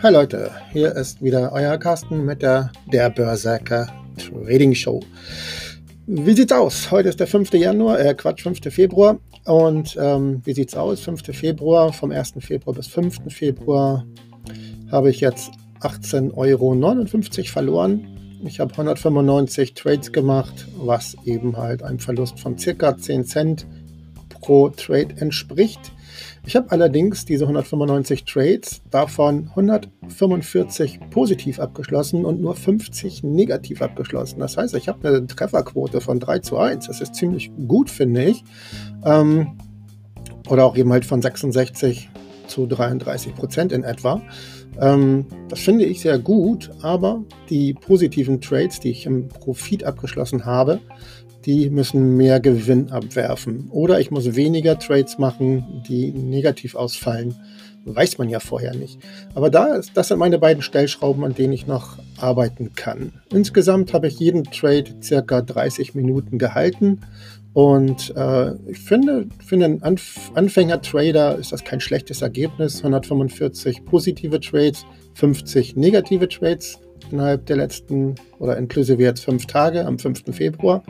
Hi Leute, hier ist wieder euer Carsten mit der Der Börsacker Trading Show. Wie sieht's aus? Heute ist der 5. Januar, äh Quatsch, 5. Februar. Und ähm, wie sieht's aus? 5. Februar, vom 1. Februar bis 5. Februar habe ich jetzt 18,59 Euro verloren. Ich habe 195 Trades gemacht, was eben halt einem Verlust von circa 10 Cent pro Trade entspricht. Ich habe allerdings diese 195 Trades, davon 145 positiv abgeschlossen und nur 50 negativ abgeschlossen. Das heißt, ich habe eine Trefferquote von 3 zu 1. Das ist ziemlich gut, finde ich. Ähm, oder auch eben halt von 66 zu 33 Prozent in etwa. Ähm, das finde ich sehr gut, aber die positiven Trades, die ich im Profit abgeschlossen habe, die müssen mehr Gewinn abwerfen. Oder ich muss weniger Trades machen, die negativ ausfallen. Weiß man ja vorher nicht. Aber da das sind meine beiden Stellschrauben, an denen ich noch arbeiten kann. Insgesamt habe ich jeden Trade circa 30 Minuten gehalten. Und äh, ich finde, für einen Anf Anfänger-Trader ist das kein schlechtes Ergebnis. 145 positive Trades, 50 negative Trades innerhalb der letzten oder inklusive jetzt fünf Tage am 5. Februar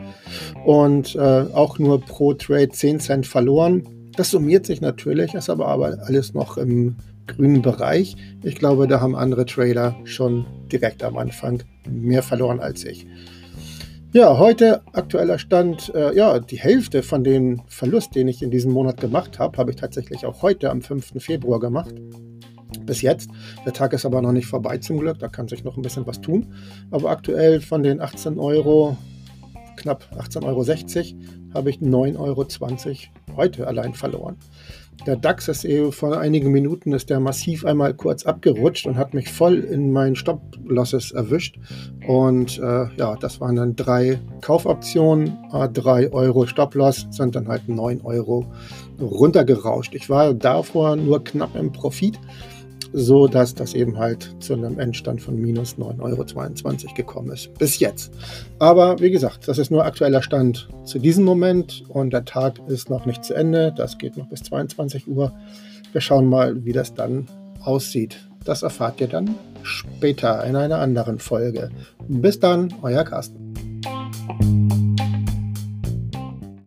und äh, auch nur pro Trade 10 Cent verloren. Das summiert sich natürlich, ist aber, aber alles noch im grünen Bereich. Ich glaube, da haben andere Trader schon direkt am Anfang mehr verloren als ich. Ja, heute aktueller Stand, äh, ja, die Hälfte von dem Verlust, den ich in diesem Monat gemacht habe, habe ich tatsächlich auch heute am 5. Februar gemacht bis jetzt. Der Tag ist aber noch nicht vorbei zum Glück, da kann sich noch ein bisschen was tun. Aber aktuell von den 18 Euro, knapp 18,60 Euro, habe ich 9,20 Euro heute allein verloren. Der DAX ist eben vor einigen Minuten ist der massiv einmal kurz abgerutscht und hat mich voll in meinen Stop-Losses erwischt. Und äh, ja, das waren dann drei Kaufoptionen, 3 Euro Stop-Loss, sind dann halt 9 Euro runtergerauscht. Ich war davor nur knapp im Profit so dass das eben halt zu einem Endstand von minus 9,22 Euro gekommen ist. Bis jetzt. Aber wie gesagt, das ist nur aktueller Stand zu diesem Moment und der Tag ist noch nicht zu Ende. Das geht noch bis 22 Uhr. Wir schauen mal, wie das dann aussieht. Das erfahrt ihr dann später in einer anderen Folge. Bis dann, euer Carsten.